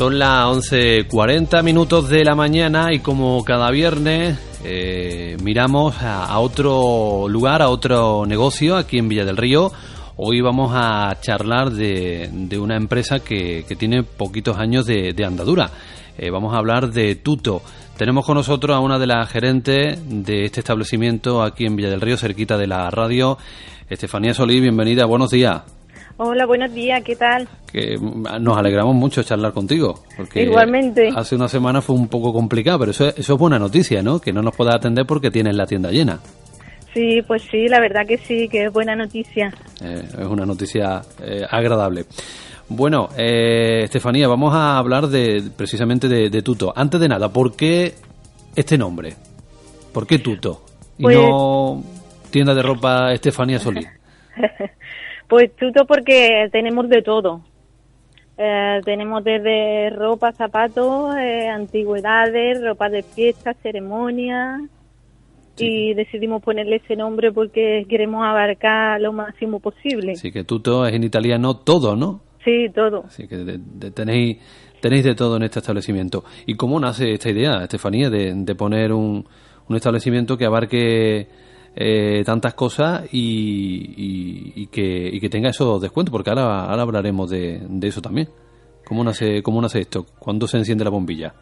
Son las 11.40 minutos de la mañana y como cada viernes eh, miramos a, otro lugar, a otro negocio aquí en Villa del Río. Hoy vamos a charlar de, una empresa que, tiene poquitos años de, andadura. Eh, vamos a hablar de Tuto. Tenemos con nosotros a una de las gerentes de este establecimiento aquí en Villa del Río, cerquita de la radio, Estefanía Solí. Bienvenida, buenos días. Hola, buenos días, ¿qué tal? que nos alegramos mucho de charlar contigo. Porque Igualmente. Hace una semana fue un poco complicado, pero eso, eso es buena noticia, ¿no? Que no nos puedas atender porque tienes la tienda llena. Sí, pues sí, la verdad que sí, que es buena noticia. Eh, es una noticia eh, agradable. Bueno, eh, Estefanía, vamos a hablar de precisamente de, de Tuto. Antes de nada, ¿por qué este nombre? ¿Por qué Tuto? Y Pues- no tienda de ropa Estefanía Solí. Pues tuto porque tenemos de todo. Eh, tenemos desde ropa, zapatos, eh, antigüedades, ropa de fiesta, ceremonias. Y decidimos ponerle ese nombre porque queremos abarcar lo máximo posible. Así que Tuto es en italiano todo, ¿no? Sí, todo. Así que de- de- tenéis, tenéis de todo en este establecimiento. ¿Y cómo nace esta idea, Estefanía, de, de poner un, un establecimiento que abarque eh, tantas cosas y, y- y que, y que tenga esos descuentos? Porque ahora, ahora hablaremos de, de eso también. ¿Cómo nace, ¿Cómo nace esto? ¿Cuándo se enciende la bombilla?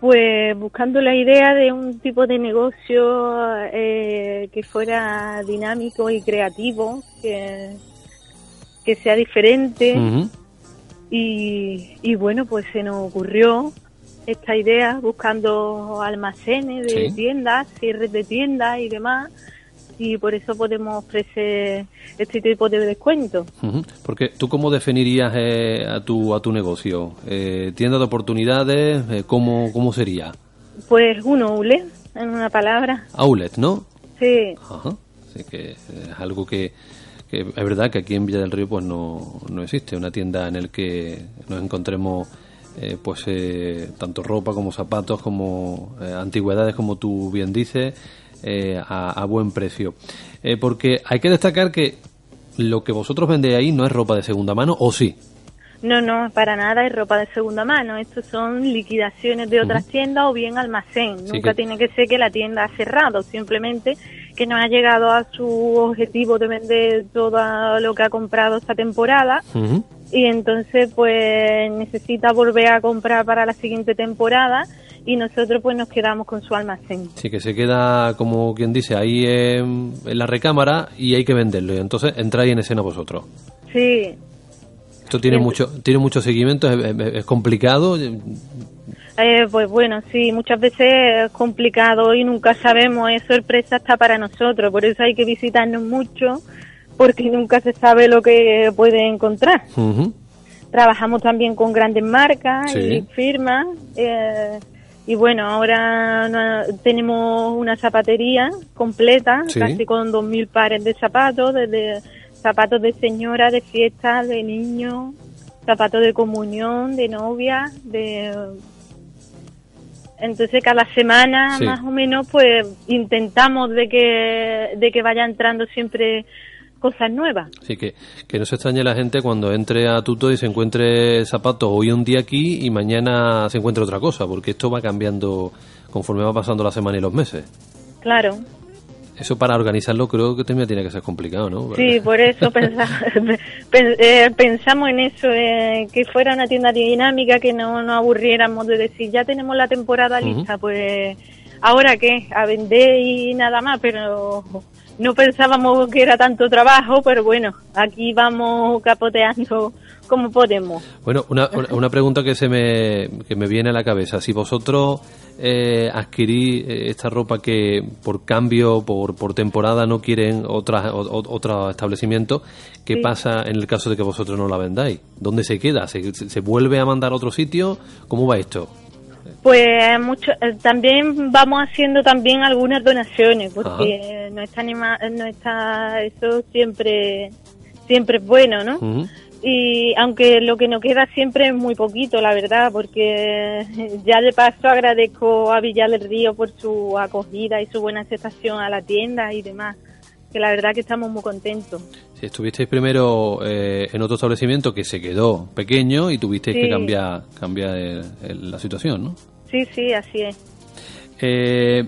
Pues buscando la idea de un tipo de negocio eh, que fuera dinámico y creativo, que, que sea diferente. Y, y bueno, pues se nos ocurrió esta idea buscando almacenes de Sí. tiendas, cierres de tiendas y demás. Y por eso podemos ofrecer este tipo de descuentos. Ujú. Porque tú cómo definirías eh, a tu a tu negocio, eh, tienda de oportunidades, eh, cómo cómo sería Pues un outlet, en una palabra. outlet, ¿no? Sí, Ajá. Así que es algo que, que es verdad que aquí en Villa del Río pues no, no existe una tienda en el que nos encontremos eh, pues eh, tanto ropa como zapatos como eh, antigüedades como tú bien dices eh, a, a buen precio. Eh, porque hay que destacar que lo que vosotros vendéis ahí no es ropa de segunda mano o sí no, no, para nada es ropa de segunda mano. Estos son liquidaciones de otras tiendas o bien almacén. Sí Nunca que- tiene que ser que la tienda ha cerrado, simplemente que no ha llegado a su objetivo de vender todo lo que ha comprado esta temporada. Y entonces pues necesita volver a comprar para la siguiente temporada y nosotros pues nos quedamos con su almacén. Sí, que se queda, como quien dice, ahí en, en la recámara y hay que venderlo. Y entonces entráis en escena vosotros. Sí, Esto tiene Bien. mucho tiene mucho seguimiento, es, es- es complicado. eh, pues bueno, sí, muchas veces es complicado y nunca sabemos, es sorpresa hasta para nosotros, por eso hay que visitarnos mucho porque nunca se sabe lo que puede encontrar. Trabajamos también con grandes marcas Sí. y firmas. eh, y bueno, ahora tenemos una zapatería completa, Sí. casi con 2.000 pares de zapatos, desde zapatos de señora, de fiesta, de niño, zapatos de comunión, de novia, de... Entonces cada semana Sí. más o menos pues intentamos de que, de que vaya entrando siempre cosas nuevas. Así que que no se extrañe la gente cuando entre a Tuto y se encuentre zapatos hoy un día aquí y mañana se encuentre otra cosa, porque esto va cambiando conforme va pasando la semana y los meses. Claro. Eso para organizarlo creo que también tiene que ser complicado, ¿no? Sí, por eso eh, pensamos en eso, eh, que fuera una tienda dinámica, que no nos aburriéramos de decir, ya tenemos la temporada lista, pues ahora qué, a vender y nada más, pero no pensábamos que era tanto trabajo, pero bueno, aquí vamos capoteando como podemos. Bueno, una, una- pregunta que se me, que me viene a la cabeza. Si vosotros eh, adquirís eh, esta ropa que por cambio, por, por temporada no quieren otras o- o- otro establecimiento, ¿qué Sí. pasa en el caso de que vosotros no la vendáis? ¿Dónde se queda? ¿Se, se- se vuelve a mandar a otro sitio? ¿Cómo va esto? Pues mucho, eh, también vamos haciendo también algunas donaciones, porque no está anima, no está eso siempre siempre es bueno, ¿no? Y aunque lo que nos queda siempre es muy poquito, la verdad, porque ya de paso agradezco a Villar del Río por su acogida y su buena aceptación a la tienda y demás, que la verdad que estamos muy contentos. Estuvisteis primero eh, en otro establecimiento que se quedó pequeño y tuvisteis que cambiar, cambiar el- el- la situación, ¿no? Sí, sí, así es. Eh,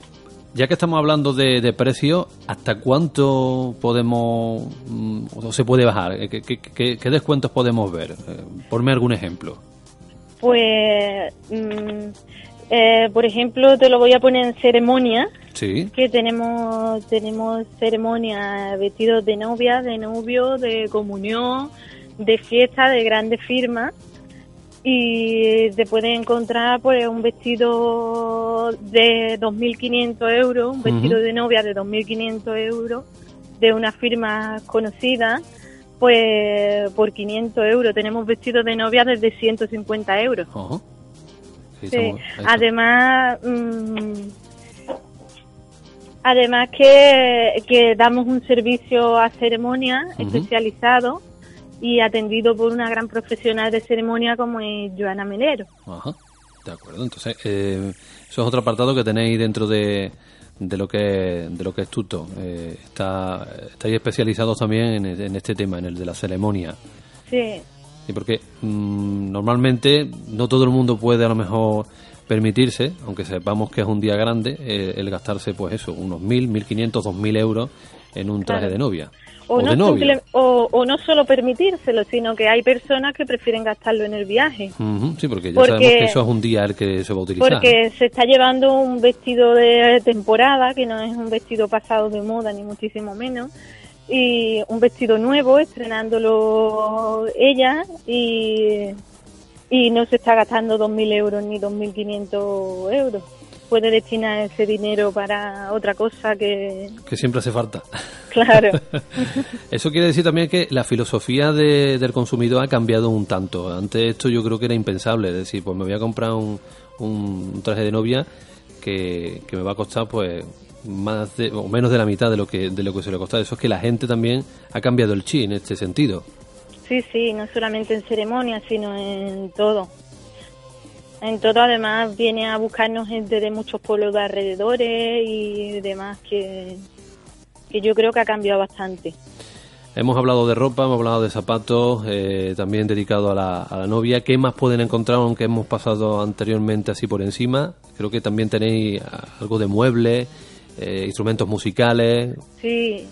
ya que estamos hablando de, de precio, ¿hasta cuánto podemos mm, o se puede bajar? ¿Qué, qué- qué- qué descuentos podemos ver? Eh, ponme algún ejemplo. Pues, mm, eh, por ejemplo, te lo voy a poner en ceremonia, Sí. que tenemos tenemos ceremonia vestidos de novia, de novio, de comunión, de fiesta, de grandes firmas y te puedes encontrar pues un vestido de 2.500 euros, un vestido Ujú. de novia de 2.500 euros de una firma conocida pues por 500 euros. Tenemos vestidos de novia desde 150 euros. Sí, Sí. Además, mm, además que, que damos un servicio a ceremonia especializado y atendido por una gran profesional de ceremonia como es Joana Melero. Ajá. De acuerdo. Entonces, eh, eso es otro apartado que tenéis dentro de, de lo que de lo que es Tuto. Eh, está, estáis especializados también en, en este tema, en el de la ceremonia. Sí, Sí, porque mm, normalmente no todo el mundo puede a lo mejor permitirse, aunque sepamos que es un día grande, eh, el gastarse pues eso, unos mil, mil quinientos, dos mil euros en un traje Claro. de novia. o, no de simple- o, o no solo permitírselo, sino que hay personas que prefieren gastarlo en el viaje. Sí, porque ya Porque- sabemos que eso es un día el que se va a utilizar. Porque se está llevando un vestido de temporada, que no es un vestido pasado de moda, ni muchísimo menos, y un vestido nuevo, estrenándolo ella, y, y no se está gastando 2.000 euros ni 2.500 euros. Puede destinar ese dinero para otra cosa que, Que siempre hace falta. claro, Eso quiere decir también que la filosofía de- del consumidor ha cambiado un tanto. Antes esto yo creo que era impensable. Es decir, pues me voy a comprar un, un traje de novia que, que me va a costar pues más de, o menos de la mitad de lo que de lo que se le costaba. Eso es que la gente también ha cambiado el chi en este sentido. Sí, sí, no solamente en ceremonias, sino en todo. En todo, además, viene a buscarnos gente de muchos pueblos de alrededores y demás que, que yo creo que ha cambiado bastante. Hemos hablado de ropa, hemos hablado de zapatos, eh, también dedicado a la, a la novia. ¿Qué más pueden encontrar, aunque hemos pasado anteriormente así por encima? Creo que también tenéis algo de muebles, eh, instrumentos musicales. Sí,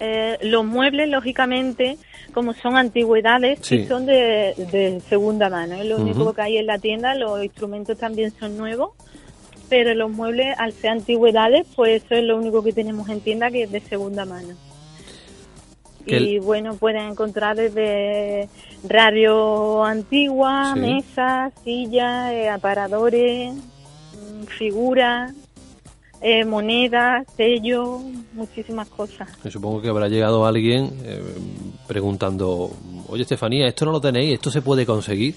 eh, los muebles, lógicamente, como son antigüedades, sí, son de, de segunda mano. Es lo único que hay en la tienda. Los instrumentos también son nuevos, pero los muebles, al ser antigüedades, pues eso es lo único que tenemos en tienda que es de segunda mano. Que el- Y bueno, pueden encontrar desde radio antigua, Sí. mesas, sillas, eh, aparadores, mm, figuras, eh, monedas, sellos, muchísimas cosas. Y Supongo que habrá llegado alguien eh, preguntando, oye Estefanía, ¿esto no lo tenéis? ¿Esto se puede conseguir?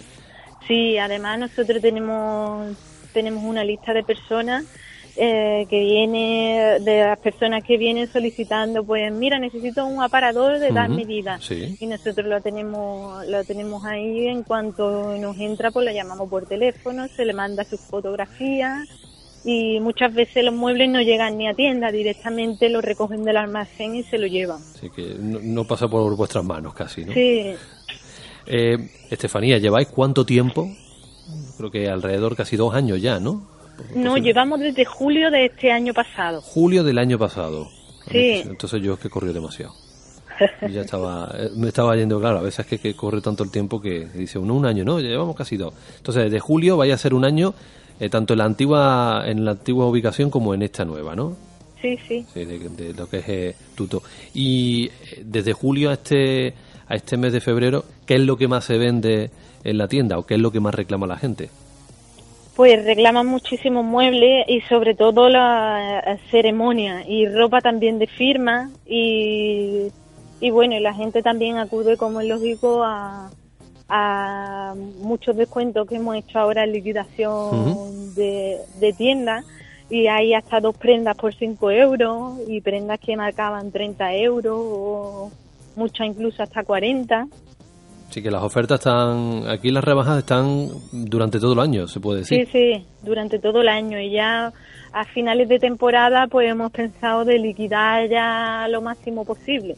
Sí, además nosotros tenemos tenemos una lista de personas eh, que viene de las personas que vienen solicitando, pues mira, necesito un aparador de tal medida sí. y nosotros lo tenemos lo tenemos ahí en cuanto nos entra, pues lo llamamos por teléfono, se le manda sus fotografías y muchas veces los muebles no llegan ni a tienda, directamente lo recogen del almacén y se lo llevan. Así que no, no pasa por vuestras manos casi, ¿no? Sí, Eh, Estefanía, ¿lleváis cuánto tiempo? Creo que alrededor casi dos años ya, ¿no? no, Posible- llevamos desde julio de este año pasado. Julio del año pasado. Sí. Entonces yo es que corrió demasiado. Ya estaba, eh, me estaba yendo, claro, a veces que, que corre tanto el tiempo que dice uno un año, no, llevamos casi dos. Entonces, desde julio vaya a ser un año, eh, tanto en la antigua, en la antigua ubicación como en esta nueva, ¿no? Sí, sí. Sí, de, de lo que es eh, Tuto. Y eh, desde julio a este, a este mes de febrero, ¿qué es lo que más se vende en la tienda o qué es lo que más reclama la gente? Pues reclaman muchísimos muebles y sobre todo la ceremonia y ropa también de firma y, y bueno, y la gente también acude, como es lógico, a, a muchos descuentos que hemos hecho ahora en liquidación de, de tiendas y hay hasta dos prendas por 5 euros y prendas que marcaban 30 euros o muchas incluso hasta 40. Sí, que las ofertas están, aquí las rebajas están durante todo el año, se puede decir. Sí, sí, durante todo el año y ya a finales de temporada pues hemos pensado de liquidar ya lo máximo posible.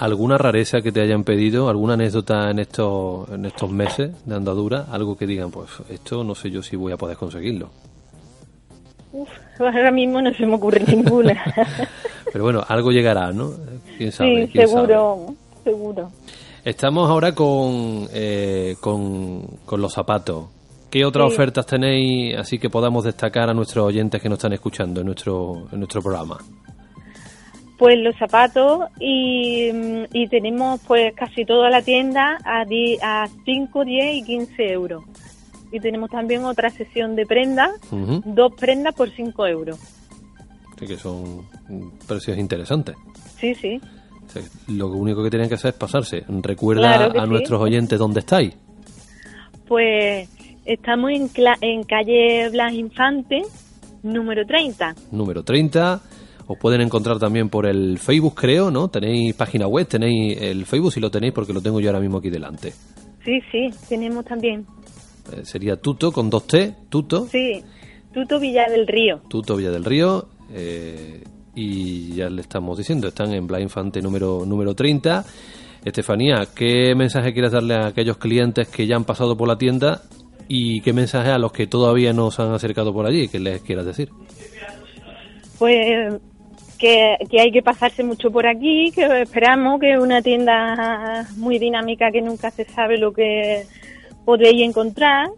¿Alguna rareza que te hayan pedido? ¿Alguna anécdota en estos, en estos meses de andadura? Algo que digan, pues esto no sé yo si voy a poder conseguirlo. Uf, ahora mismo no se me ocurre ninguna. Pero bueno, algo llegará, ¿no? ¿Quién sabe? sí, ¿Quién seguro, seguro. Estamos ahora con, eh, con, con los zapatos. ¿Qué otras Sí. ofertas tenéis así que podamos destacar a nuestros oyentes que nos están escuchando en nuestro, en nuestro programa? Pues los zapatos y, mm, y tenemos pues casi toda la tienda a, di- a 5, 10 y 15 euros. Y tenemos también otra sesión de prendas, dos prendas por 5 euros. Sí, que son precios interesantes. Sí, sí. O sea, Lo único que tienen que hacer es pasarse. Recuerda Claro a sí. nuestros oyentes dónde estáis. Pues estamos en, en calle Blas Infante, número 30. Número 30. Os pueden encontrar también por el Facebook, creo, ¿no? Tenéis página web, tenéis el Facebook si lo tenéis porque lo tengo yo ahora mismo aquí delante. Sí, sí, tenemos también. Eh, sería Tuto con dos T, Tuto, Sí, Tuto Villa del Río. Tuto Villa del Río. eh, y ya le estamos diciendo, están en Bla Infante número, número 30. Estefanía, ¿qué mensaje quieres darle a aquellos clientes que ya han pasado por la tienda y qué mensaje a los que todavía no se han acercado por allí? ¿Qué les quieras decir? Pues que, que hay que pasarse mucho por aquí, que esperamos que es una tienda muy dinámica que nunca se sabe lo que podréis encontrar.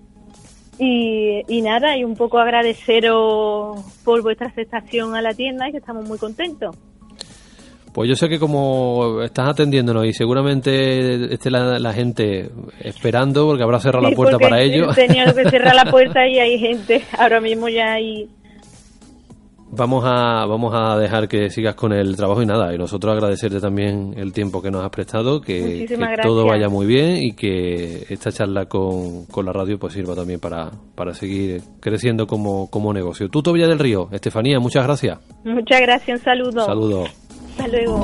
Y, y nada, y un poco agradeceros por vuestra aceptación a la tienda y que estamos muy contentos. Pues yo sé que como estás atendiéndonos y seguramente esté la, la gente esperando porque habrá cerrado la puerta para ellos, Tenía que cerrar la puerta y hay gente, ahora mismo ya hay... vamos a vamos a dejar que sigas con el trabajo y nada, y nosotros agradecerte también el tiempo que nos has prestado, que, que todo vaya muy bien y que esta charla con, con la radio pues sirva también para, para seguir creciendo como, como negocio. Tuto Villa del Río, Estefanía, muchas gracias. Muchas gracias, un saludo. Saludos. Hasta luego.